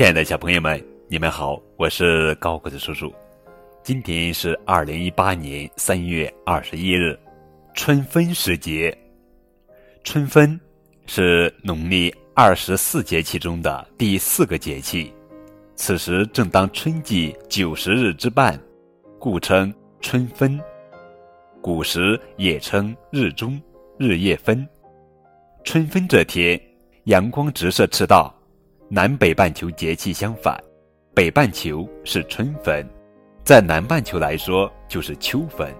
亲爱的小朋友们，你们好，我是高个子叔叔。今天是二零一八年三月二十一日，春分时节。春分是农历二十四节气中的第四个节气，此时正当春季九十日之半，故称春分。古时也称日中、日夜分。春分这天，阳光直射赤道。南北半球节气相反，北半球是春分，在南半球来说就是秋分。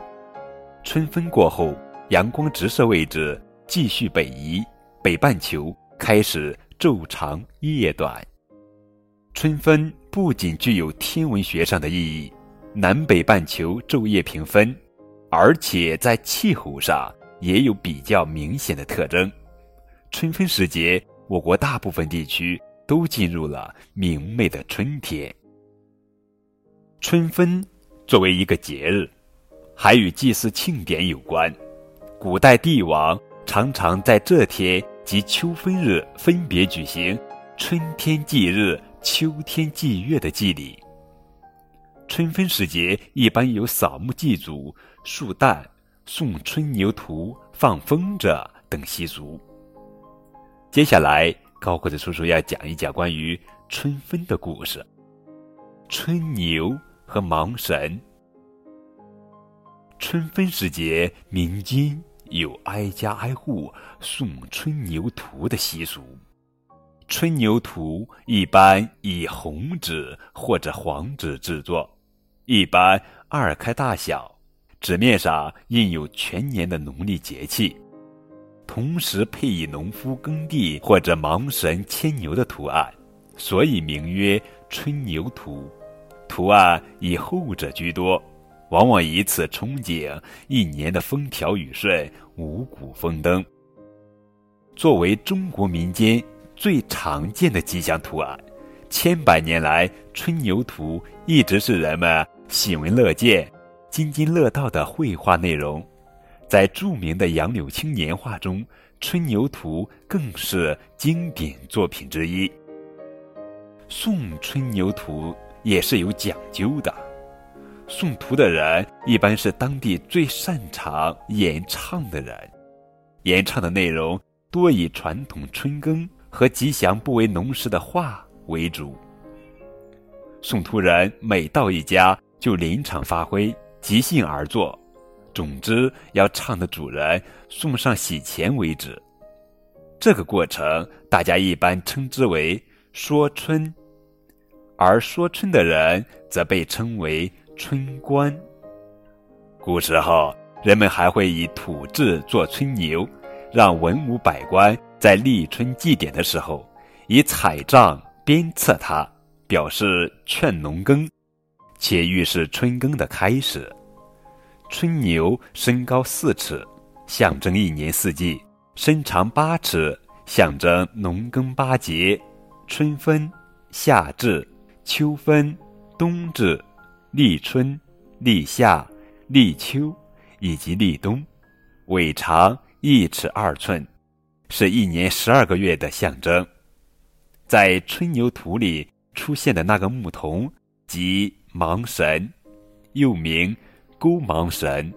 春分过后，阳光直射位置继续北移，北半球开始昼长夜短。春分不仅具有天文学上的意义，南北半球昼夜平分，而且在气候上也有比较明显的特征。春分时节，我国大部分地区。都进入了明媚的春天。春分作为一个节日，还与祭祀庆典有关。古代帝王常常在这天及秋分日分别举行春天祭日、秋天祭月的祭礼。春分时节一般有扫墓祭祖、树蛋、送春牛图、放风筝等习俗。接下来。高个子叔叔要讲一讲关于春分的故事。春牛和芒神。春分时节，民间有挨家挨户送春牛图的习俗。春牛图一般以红纸或者黄纸制作，一般二开大小，纸面上印有全年的农历节气。同时配以农夫耕地或者芒神牵牛的图案，所以名曰春牛图。图案以后者居多，往往以此憧憬一年的风调雨顺、五谷丰登。作为中国民间最常见的吉祥图案，千百年来，春牛图一直是人们喜闻乐见、津津乐道的绘画内容。在著名的杨柳青年画中，《春牛图》更是经典作品之一。送春牛图也是有讲究的，送图的人一般是当地最擅长演唱的人，演唱的内容多以传统春耕和吉祥不为农时的话为主。送图人每到一家就临场发挥，即兴而作。总之，要唱的主人送上喜钱为止。这个过程，大家一般称之为说春，而说春的人则被称为春官。古时候，人们还会以土制做春牛，让文武百官在立春祭典的时候，以彩杖鞭策它，表示劝农耕，且预示春耕的开始。春牛身高四尺，象征一年四季；身长八尺，象征农耕八节：春分、夏至、秋分、冬至、立春、立夏、立秋以及立冬。尾长一尺二寸，是一年十二个月的象征。在春牛图里出现的那个牧童，即芒神，又名。勾芒神，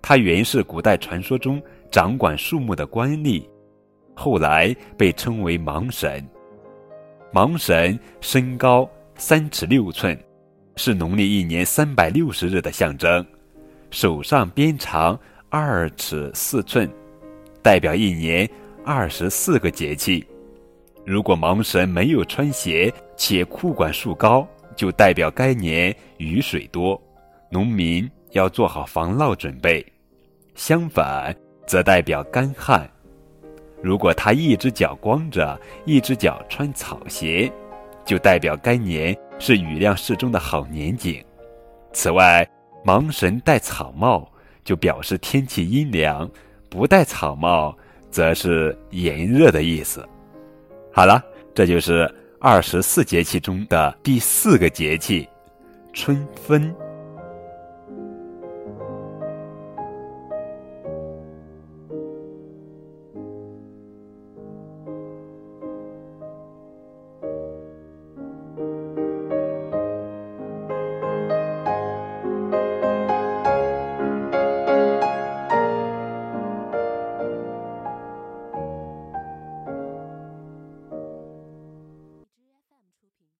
他原是古代传说中掌管树木的官吏，后来被称为芒神。芒神身高三尺六寸，是农历一年三百六十日的象征。手上鞭长二尺四寸，代表一年二十四个节气。如果芒神没有穿鞋且裤管束高，就代表该年雨水多，农民。要做好防涝准备，相反则代表干旱。如果他一只脚光着，一只脚穿草鞋，就代表该年是雨量适中的好年景。此外，芒神戴草帽，就表示天气阴凉；不戴草帽，则是炎热的意思。好了，这就是二十四节气中的第四个节气——春分。